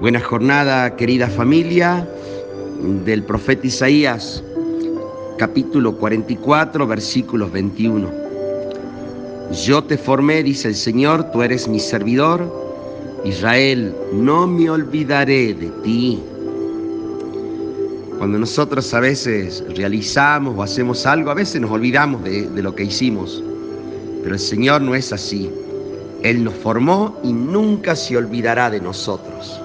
Buena jornada, querida familia, del profeta Isaías, capítulo 44, versículos 21. Yo te formé, dice el Señor, tú eres mi servidor. Israel, no me olvidaré de ti. Cuando nosotros a veces realizamos o hacemos algo, a veces nos olvidamos de, de lo que hicimos. Pero el Señor no es así. Él nos formó y nunca se olvidará de nosotros.